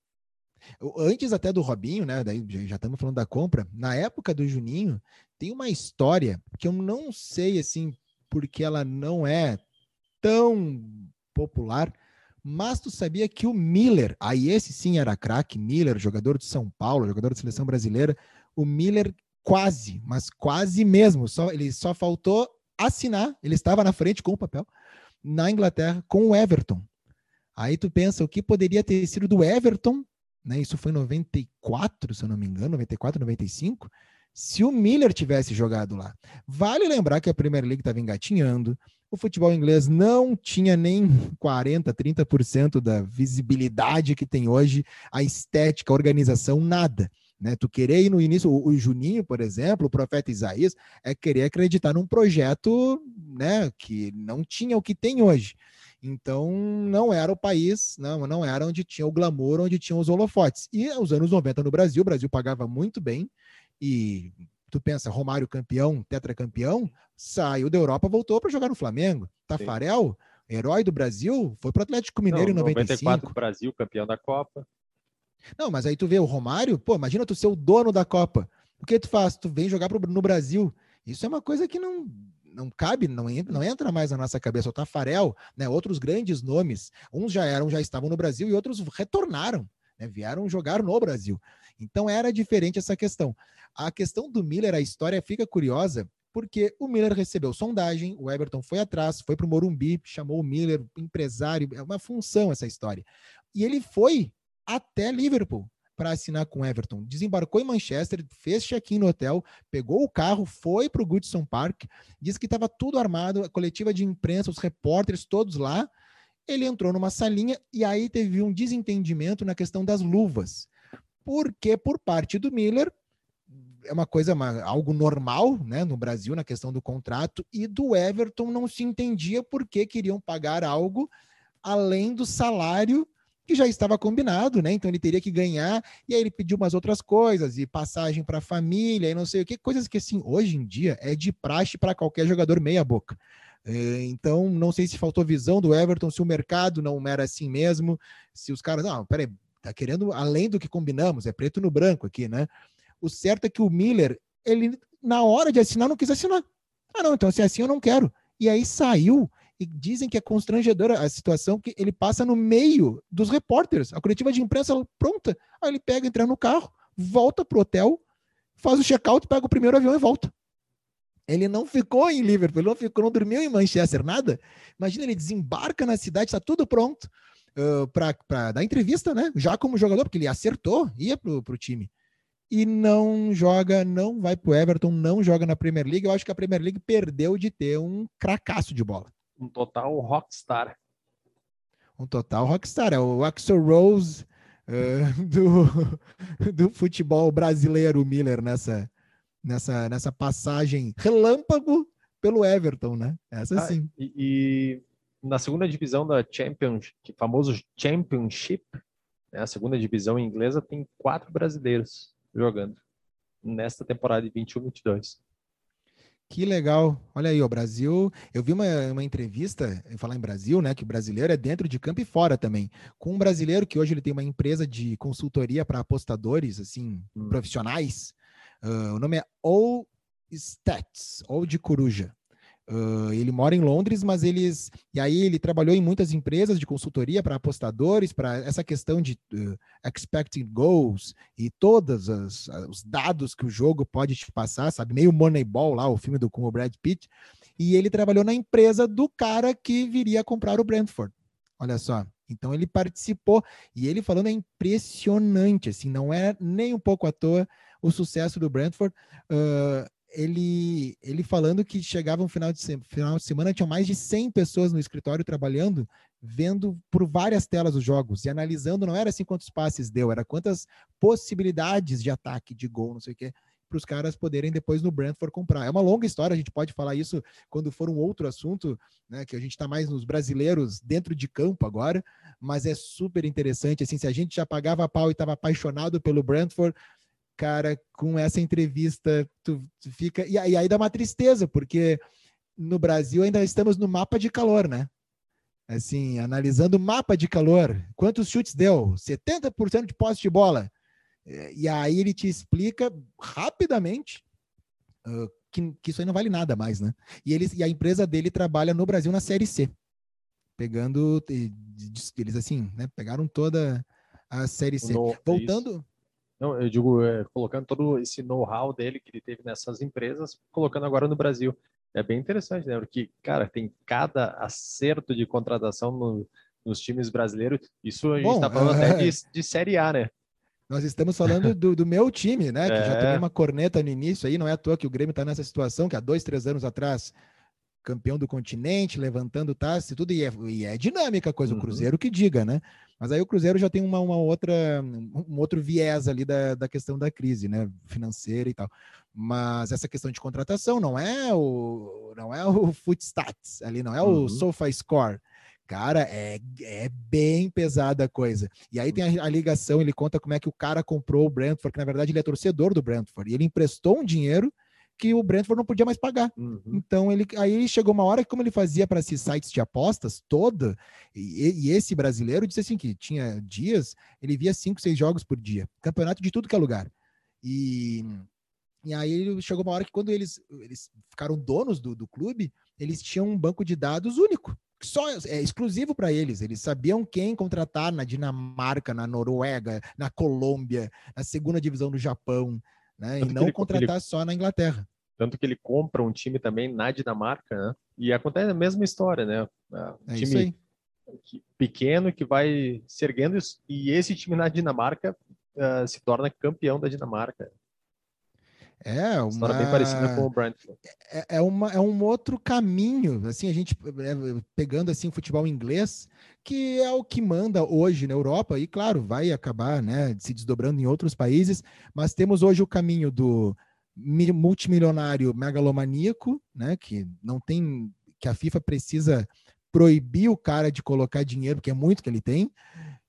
Antes até do Robinho, né? Daí já estamos falando da compra. Na época do Juninho, tem uma história que eu não sei assim, porque ela não é tão popular, mas tu sabia que o Miller, aí esse sim era craque, Miller, jogador de São Paulo, jogador de seleção brasileira, o Miller quase, mas quase mesmo, só ele só faltou assinar, ele estava na frente com o papel na Inglaterra com o Everton. Aí tu pensa o que poderia ter sido do Everton, né? Isso foi em 94, se eu não me engano, 94, 95, se o Miller tivesse jogado lá. Vale lembrar que a Premier League estava engatinhando, o futebol inglês não tinha nem 40, 30% da visibilidade que tem hoje, a estética, a organização, nada. Né? Tu querer ir no início, o, Juninho, por exemplo, o profeta Isaías, é querer acreditar num projeto né, que não tinha o que tem hoje. Então, não era o país, não, não era onde tinha o glamour, onde tinham os holofotes. E os anos 90 no Brasil, o Brasil pagava muito bem, e tu pensa, Romário campeão, tetracampeão, saiu da Europa, voltou para jogar no Flamengo. Tafarel, herói do Brasil, foi para o Atlético Mineiro não, em 95. 94 Brasil, campeão da Copa. Não, mas aí tu vê o Romário, pô, imagina tu ser o dono da Copa. O que tu faz? Tu vem jogar pro, no Brasil. Isso é uma coisa que não, não cabe, não entra, não entra mais na nossa cabeça. O Tafarel, né, outros grandes nomes, uns já eram, já estavam no Brasil e outros retornaram, né, vieram jogar no Brasil. Então era diferente essa questão. A questão do Miller, a história fica curiosa, porque o Miller recebeu sondagem, o Everton foi atrás, foi para o Morumbi, chamou o Miller, empresário, é uma função essa história. E ele foi até Liverpool para assinar com Everton. Desembarcou em Manchester, fez check-in no hotel, pegou o carro, foi para o Goodson Park, disse que estava tudo armado, a coletiva de imprensa, os repórteres todos lá. Ele entrou numa salinha e aí teve um desentendimento na questão das luvas. Porque por parte do Miller é uma coisa uma, algo normal, né, no Brasil na questão do contrato e do Everton não se entendia por que queriam pagar algo além do salário que já estava combinado, né? Então ele teria que ganhar, e aí ele pediu umas outras coisas, e passagem para a família, e não sei o que, coisas que assim, hoje em dia é de praxe para qualquer jogador meia boca. É, então, não sei se faltou visão do Everton, se o mercado não era assim mesmo, se os caras, não, peraí, tá querendo além do que combinamos, é preto no branco aqui, né? O certo é que o Miller, ele na hora de assinar não quis assinar. Ah, não, então se é assim eu não quero. E aí saiu e dizem que é constrangedora a situação que ele passa no meio dos repórteres. A coletiva de imprensa pronta. Aí ele pega, entra no carro, volta pro hotel, faz o check-out, pega o primeiro avião e volta. Ele não ficou em Liverpool, ele não ficou, não dormiu em Manchester, nada. Imagina, ele desembarca na cidade, está tudo pronto uh, para dar entrevista, né? Já como jogador, porque ele acertou, ia pro, pro time. E não joga, não vai pro Everton, não joga na Premier League. Eu acho que a Premier League perdeu de ter um cracaço de bola um total rockstar. Um total rockstar. É o Axel Rose uh, do, do futebol brasileiro, Miller, nessa, nessa, nessa passagem relâmpago pelo Everton, né? Essa ah, sim. E, e, na segunda divisão da Championship, famoso Championship, né, a segunda divisão inglesa, tem quatro brasileiros jogando nesta temporada de 21-22. Que legal. Olha aí, o Brasil. Eu vi uma, uma entrevista, falar em Brasil, né? Que o brasileiro é dentro de campo e fora também. Com um brasileiro que hoje ele tem uma empresa de consultoria para apostadores, assim, hum. profissionais. Uh, o nome é All Stats, ou de Coruja. Uh, ele mora em Londres, mas eles. E aí ele trabalhou em muitas empresas de consultoria para apostadores, para essa questão de uh, expecting goals e todos os, os, dados que o jogo pode te passar, sabe? Meio Moneyball lá, o filme do, com o Brad Pitt. E ele trabalhou na empresa do cara que viria comprar o Brentford. Olha só. Então ele participou e ele falando é impressionante, assim, não é nem um pouco à toa o sucesso do Brentford. Uh, ele, ele falando que chegava um final de, final de semana, tinha mais de 100 pessoas no escritório trabalhando, vendo por várias telas os jogos e analisando, não era assim quantos passes deu, era quantas possibilidades de ataque, de gol, não sei o quê, para os caras poderem depois no Brentford comprar. É uma longa história, a gente pode falar isso quando for um outro assunto, né, que a gente está mais nos brasileiros dentro de campo agora, mas é super interessante, assim, se a gente já pagava pau e estava apaixonado pelo Brentford, cara, com essa entrevista, tu, tu fica. E, e, aí dá uma tristeza, porque no Brasil ainda estamos no mapa de calor, né? Assim, analisando o mapa de calor, quantos chutes deu? 70% de posse de bola. E aí ele te explica rapidamente uh, que, que, isso aí não vale nada mais, né? E, ele, e a empresa dele trabalha no Brasil na Série C. Pegando, eles assim, né? Pegaram toda a Série C. No, Voltando... Não, eu digo, é, colocando todo esse know-how dele que ele teve nessas empresas, colocando agora no Brasil. É bem interessante, né? Porque, cara, tem cada acerto de contratação no, nos times brasileiros. Isso a gente está falando é... até de, de Série A, né? Nós estamos falando do, do meu time, né? Que é. já tomei uma corneta no início aí, não é à toa que o Grêmio está nessa situação, que há dois, três anos atrás, campeão do continente, levantando taça e tudo, e é, e é dinâmica a coisa, uhum. o Cruzeiro que diga, né? Mas aí o Cruzeiro já tem uma, uma outra, um outro viés ali da, da questão da crise, né? Financeira e tal. Mas essa questão de contratação não é o não é o Footstats ali, não é o uhum. Sofa Score. Cara, é, é bem pesada a coisa. E aí tem a, a, ligação, ele conta como é que o cara comprou o Brentford, que na verdade ele é torcedor do Brentford, e ele emprestou um dinheiro que o Brentford não podia mais pagar. Uhum. Então ele aí chegou uma hora que como ele fazia para esses sites de apostas toda, e, e, esse brasileiro disse assim que tinha dias, ele via cinco, seis jogos por dia, campeonato de tudo que é lugar. E e aí chegou uma hora que quando eles, eles ficaram donos do, do clube, eles tinham um banco de dados único, só é exclusivo para eles. Eles sabiam quem contratar na Dinamarca, na Noruega, na Colômbia, na segunda divisão do Japão, né? Tanto e não ele, contratar ele, só na Inglaterra. Tanto que ele compra um time também na Dinamarca, né? E acontece a mesma história, né? Um é time pequeno que vai se erguendo e esse time na Dinamarca uh, se torna campeão da Dinamarca. É uma história bem parecida com o Brentford. É, é, uma, é um outro caminho, assim, a gente é, pegando assim o futebol inglês, que é o que manda hoje na Europa e claro, vai acabar, né, se desdobrando em outros países, mas temos hoje o caminho do multimilionário megalomaníaco, né, que não tem que a FIFA precisa proibir o cara de colocar dinheiro, porque é muito que ele tem,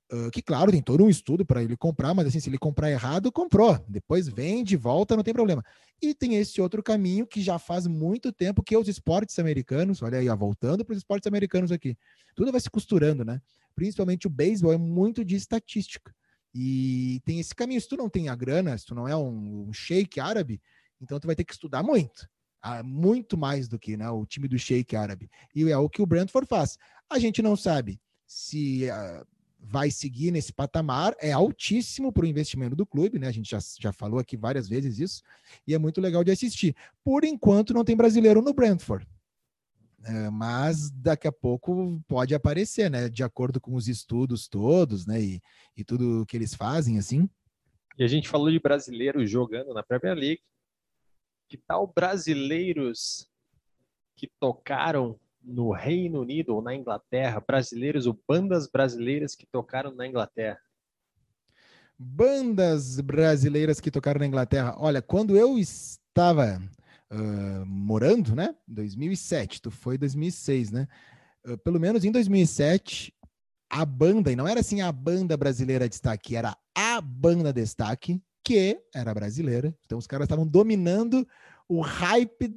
Uh, que, claro, tem todo um estudo para ele comprar, mas assim, se ele comprar errado, comprou. Depois vende, volta, não tem problema. E tem esse outro caminho que já faz muito tempo que os esportes americanos, olha aí, ó, voltando para os esportes americanos aqui, tudo vai se costurando, né? Principalmente o beisebol é muito de estatística. E tem esse caminho. Se tu não tem a grana, se tu não é um, um sheik árabe, então tu vai ter que estudar muito. Ah, muito mais do que né, o time do sheik árabe. E é o que o Brentford faz. A gente não sabe se. Uh, vai seguir nesse patamar, é altíssimo para o investimento do clube, né? A gente já, já falou aqui várias vezes isso, e é muito legal de assistir. Por enquanto, não tem brasileiro no Brentford. É, mas daqui a pouco pode aparecer, né? De acordo com os estudos todos, né? E, e tudo que eles fazem, assim. E a gente falou de brasileiros jogando na Premier League. Que tal brasileiros que tocaram no Reino Unido ou na Inglaterra, brasileiros ou bandas brasileiras que tocaram na Inglaterra? Bandas brasileiras que tocaram na Inglaterra. Olha, quando eu estava uh, morando, né? 2007, tu foi 2006, né? Uh, pelo menos em 2007, a banda, e não era assim a banda brasileira destaque, era a banda destaque, que era brasileira. Então os caras estavam dominando o hype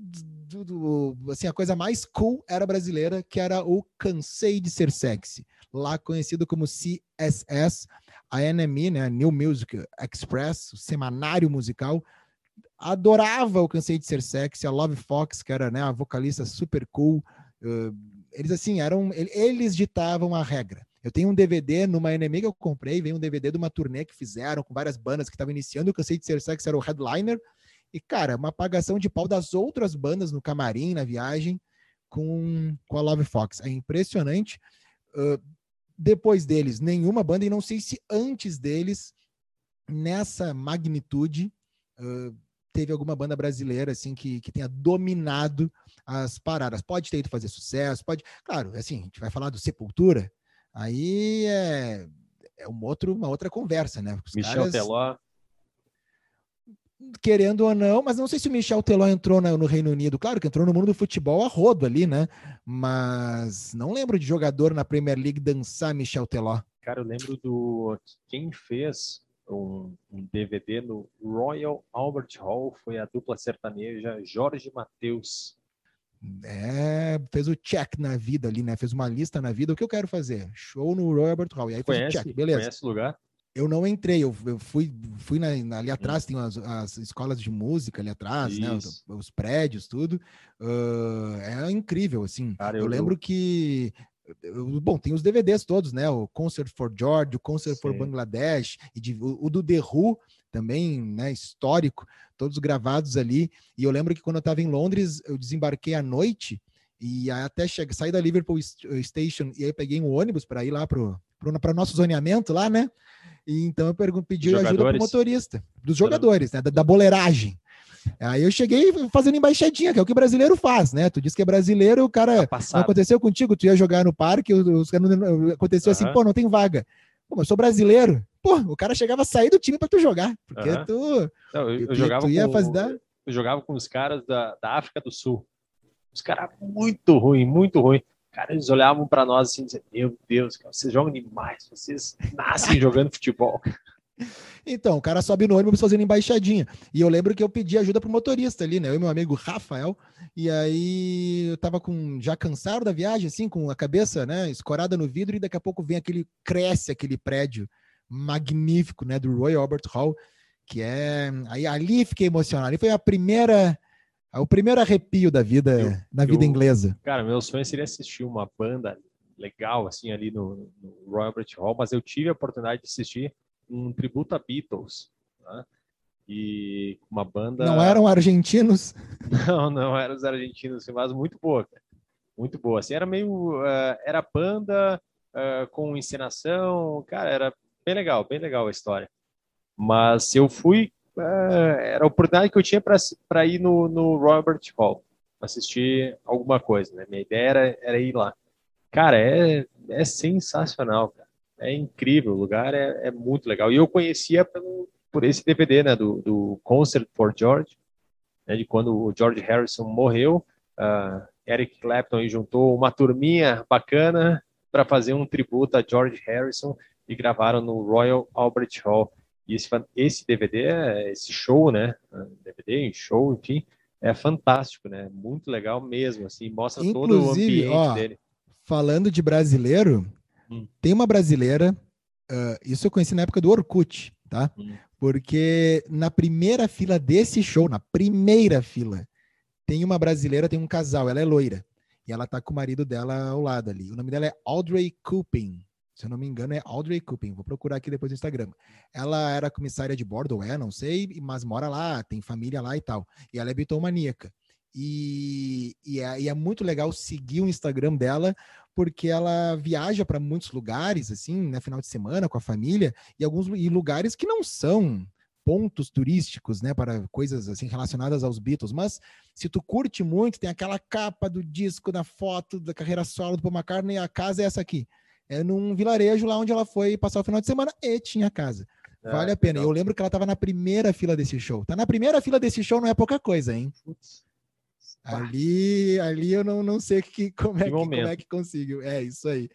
do, do, assim, a coisa mais cool era brasileira, que era o Cansei de Ser Sexy, lá conhecido como CSS, a NME, né, New Music Express, o semanário musical, adorava o Cansei de Ser Sexy, a Love Fox, que era né, a vocalista super cool, uh, eles assim, eram, eles ditavam a regra. Eu tenho um DVD numa NME que eu comprei, veio um DVD de uma turnê que fizeram com várias bandas que estavam iniciando, o Cansei de Ser Sexy era o headliner, e, cara, uma apagação de pau das outras bandas no camarim, na viagem, com, com a Love Fox. É impressionante. Uh, depois deles, nenhuma banda, e não sei se antes deles, nessa magnitude, uh, teve alguma banda brasileira assim que, que tenha dominado as paradas. Pode ter ido fazer sucesso, pode. Claro, assim, a gente vai falar do Sepultura, aí é, é uma, outro, uma outra conversa, né? Os Michel caras... Teló querendo ou não, mas não sei se o Michel Teló entrou no Reino Unido. Claro que entrou no mundo do futebol a rodo ali, né? Mas não lembro de jogador na Premier League dançar Michel Teló. Cara, eu lembro do quem fez um, um DVD no Royal Albert Hall foi a dupla sertaneja Jorge Mateus. é, fez o check na vida ali, né? Fez uma lista na vida. O que eu quero fazer? Show no Robert Hall. E aí conhece, fez o check, beleza. Conhece o lugar? Eu não entrei, eu, eu fui, fui na, ali atrás, hum. tem as, as, escolas de música ali atrás, né? Os, os, prédios, tudo. Uh, é incrível, assim. Cara, eu, eu lembro eu... que bom, tem os DVDs todos, né? O Concert for George, o Concert Sim. for Bangladesh, e de, o, o, do The Who, também, né? Histórico, todos gravados ali. E eu lembro que quando eu estava em Londres, eu desembarquei à noite e até cheguei, saí da Liverpool Station e aí peguei um ônibus para ir lá para o nosso zoneamento lá, né? E então eu pergun pedi ajuda para o motorista, dos jogadores, né? Da, da boleiragem. Aí eu cheguei fazendo embaixadinha, que é o que o brasileiro faz, né? Tu disse que é brasileiro, o cara. Tá não aconteceu contigo, tu ia jogar no parque, os, aconteceu uhum. assim, pô, não tem vaga. Pô, mas eu sou brasileiro. Pô, o cara chegava a sair do time para tu jogar. Porque uhum. tu. Não, eu, eu, jogava tu ia com, fazer... eu jogava com os caras da, da África do Sul. Os caras muito ruim, muito ruim. Cara, eles olhavam para nós assim, dizendo, meu Deus, cara, vocês jogam demais, vocês nascem jogando futebol. Então, o cara sobe no ônibus fazendo embaixadinha. E eu lembro que eu pedi ajuda pro motorista ali, né? Eu e meu amigo Rafael. E aí eu tava com já cansado da viagem, assim, com a cabeça, né, escorada no vidro, e daqui a pouco vem aquele, cresce aquele prédio magnífico, né, do Roy Albert Hall, que é. Aí ali fiquei emocionado. Ali foi a primeira. O primeiro arrepio da vida, eu, na vida eu, inglesa. Cara, meu sonho seria assistir uma banda legal, assim, ali no, no Roy Albert Hall, mas eu tive a oportunidade de assistir um tributo a Beatles, né? E uma banda. Não eram argentinos? Não, não eram os argentinos, mas muito boa, cara. muito boa. Assim, era meio, uh, era banda uh, com encenação, cara, era bem legal, bem legal a história. Mas eu fui, era a oportunidade que eu tinha para ir no, no Robert Hall, assistir alguma coisa, né? Minha ideia era, era ir lá. Cara, é, é sensacional, cara é incrível, o lugar é, é muito legal. E eu conhecia pelo, por esse DVD, né, do, do Concert for George, né, de quando o George Harrison morreu, uh, Eric Clapton juntou uma turminha bacana para fazer um tributo a George Harrison e gravaram no Royal Albert Hall. E esse, esse DVD, esse show, né, DVD, show, enfim, é fantástico, né, muito legal mesmo, assim, mostra Inclusive, todo o ambiente ó, dele. Falando de brasileiro, Hum. Tem uma brasileira, uh, isso eu conheci na época do Orkut, tá? Hum. Porque na primeira fila desse show, na primeira fila, tem uma brasileira, tem um casal, ela é loira. E ela tá com o marido dela ao lado ali. O nome dela é Audrey Cooping. Se eu não me engano, é Audrey Cooping. Vou procurar aqui depois no Instagram. Ela era comissária de bordo, ou é, não sei, mas mora lá, tem família lá e tal. E ela é bitomaníaca. E, e, é, e é muito legal seguir o Instagram dela, porque ela viaja para muitos lugares, assim, né, final de semana com a família, e alguns e lugares que não são pontos turísticos, né, para coisas assim relacionadas aos Beatles, mas se tu curte muito, tem aquela capa do disco, da foto da carreira solo do Paul McCartney, a casa é essa aqui. É num vilarejo lá onde ela foi passar o final de semana e tinha casa. É, vale a pena. Eu lembro que ela estava na primeira fila desse show. Tá na primeira fila desse show não é pouca coisa, hein? Putz. Ali, ali eu não, não sei que, como, é que, como é que consigo. É isso aí.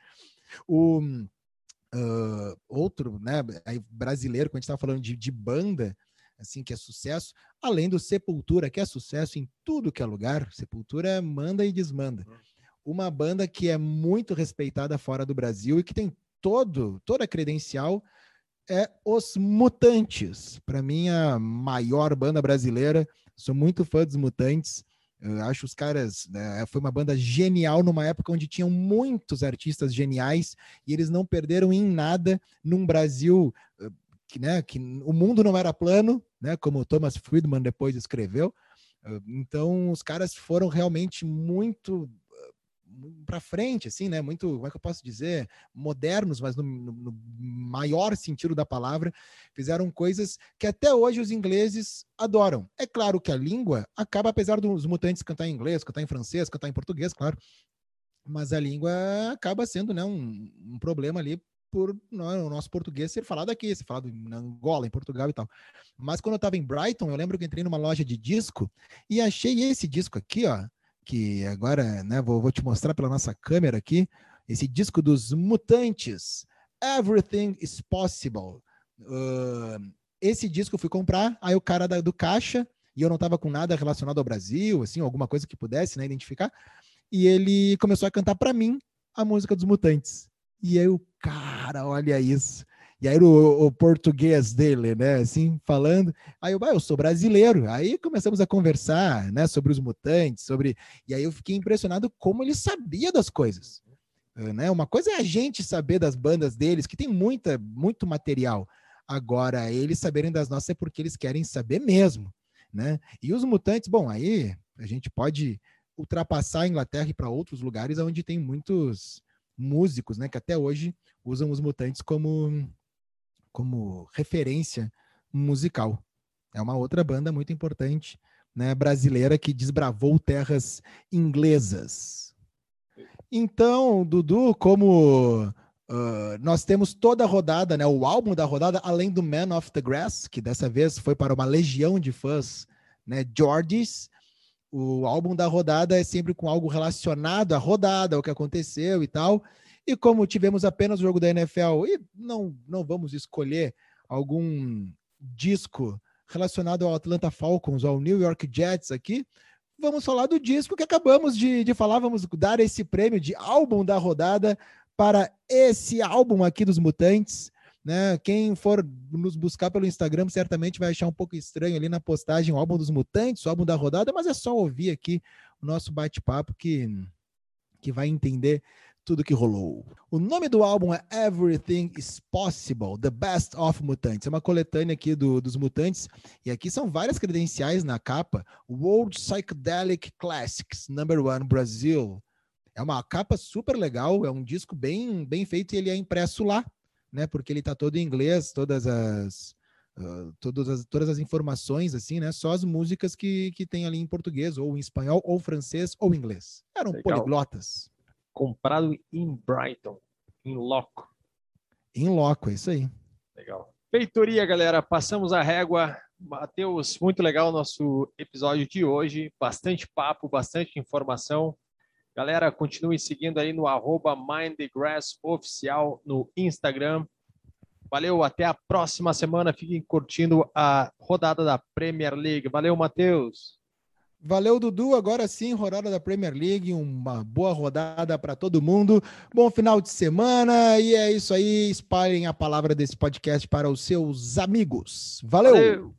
O uh, outro, né, brasileiro, quando a gente estava falando de, de banda, assim, que é sucesso, além do Sepultura, que é sucesso em tudo que é lugar, Sepultura manda e desmanda. Uhum. Uma banda que é muito respeitada fora do Brasil e que tem todo, toda a credencial é Os Mutantes. Para mim, a maior banda brasileira. Sou muito fã dos Mutantes. Eu acho os caras. Né, foi uma banda genial numa época onde tinham muitos artistas geniais e eles não perderam em nada num Brasil que, né, que o mundo não era plano, né, como Thomas Friedman depois escreveu. Então, os caras foram realmente muito para frente, assim, né? Muito, como é que eu posso dizer, modernos, mas no, no, no, maior sentido da palavra, fizeram coisas que até hoje os ingleses adoram. É claro que a língua acaba, apesar dos mutantes cantar em inglês, cantar em francês, cantar em português, claro, mas a língua acaba sendo, né, um, um problema ali por não, o nosso português ser falado aqui, ser falado na Angola, em Portugal e tal. Mas quando eu estava em Brighton, eu lembro que entrei numa loja de disco e achei esse disco aqui, ó, que agora né, vou, vou te mostrar pela nossa câmera aqui, esse disco dos Mutantes, Everything is Possible. Uh, esse disco eu fui comprar, aí o cara da, do caixa e eu não estava com nada relacionado ao Brasil, assim, alguma coisa que pudesse, né, identificar. E ele começou a cantar para mim a música dos Mutantes. E aí o cara, olha isso. E aí o, o, português dele, né, assim, falando. Aí eu, ah, eu sou brasileiro. Aí começamos a conversar, né, sobre os mutantes, sobre. E aí eu fiquei impressionado como ele sabia das coisas. Né? Uma coisa é a gente saber das bandas deles, que tem muita, muito material. Agora, eles saberem das nossas é porque eles querem saber mesmo, né? E os mutantes, bom, aí a gente pode ultrapassar a Inglaterra e para outros lugares onde tem muitos músicos, né, que até hoje usam os mutantes como como referência musical. É uma outra banda muito importante, né, brasileira que desbravou terras inglesas. Então, Dudu, como uh, nós temos toda a rodada, né, o álbum da rodada, além do Man of the Grass, que dessa vez foi para uma legião de fãs, né, Georges, o álbum da rodada é sempre com algo relacionado à rodada, ao que aconteceu e tal. E como tivemos apenas o jogo da NFL e não, não vamos escolher algum disco relacionado ao Atlanta Falcons, ao New York Jets aqui, vamos falar do disco que acabamos de, de falar. Vamos dar esse prêmio de álbum da rodada para esse álbum aqui dos Mutantes. Né? Quem for nos buscar pelo Instagram certamente vai achar um pouco estranho ali na postagem o álbum dos Mutantes, o álbum da rodada, mas é só ouvir aqui o nosso bate-papo que, que vai entender tudo que rolou. O nome do álbum é Everything is Possible, The Best of Mutantes. É uma coletânea aqui do, dos Mutantes. E aqui são várias credenciais na capa. World Psychedelic Classics, Number One Brazil. É uma capa super legal, é um disco bem, bem feito e ele é impresso lá, né? Porque ele tá todo em inglês, todas as, uh, todas, as todas as informações, assim, né? Só as músicas que, que tem ali em português, ou em espanhol, ou francês, ou inglês. Eram legal. poliglotas comprado em Brighton, em loco. Em loco, é isso aí. Legal. Feitoria, galera. Passamos a régua. Matheus, muito legal o nosso episódio de hoje. Bastante papo, bastante informação. Galera, continue seguindo aí no arroba Oficial no Instagram. Valeu, até a próxima semana. Fiquem curtindo a rodada da Premier League. Valeu, Matheus. Valeu, Dudu. Agora sim, rodada da Premier League, uma boa rodada para todo mundo. Bom final de semana e é isso aí. Espalhem a palavra desse podcast para os seus amigos. Valeu. Valeu.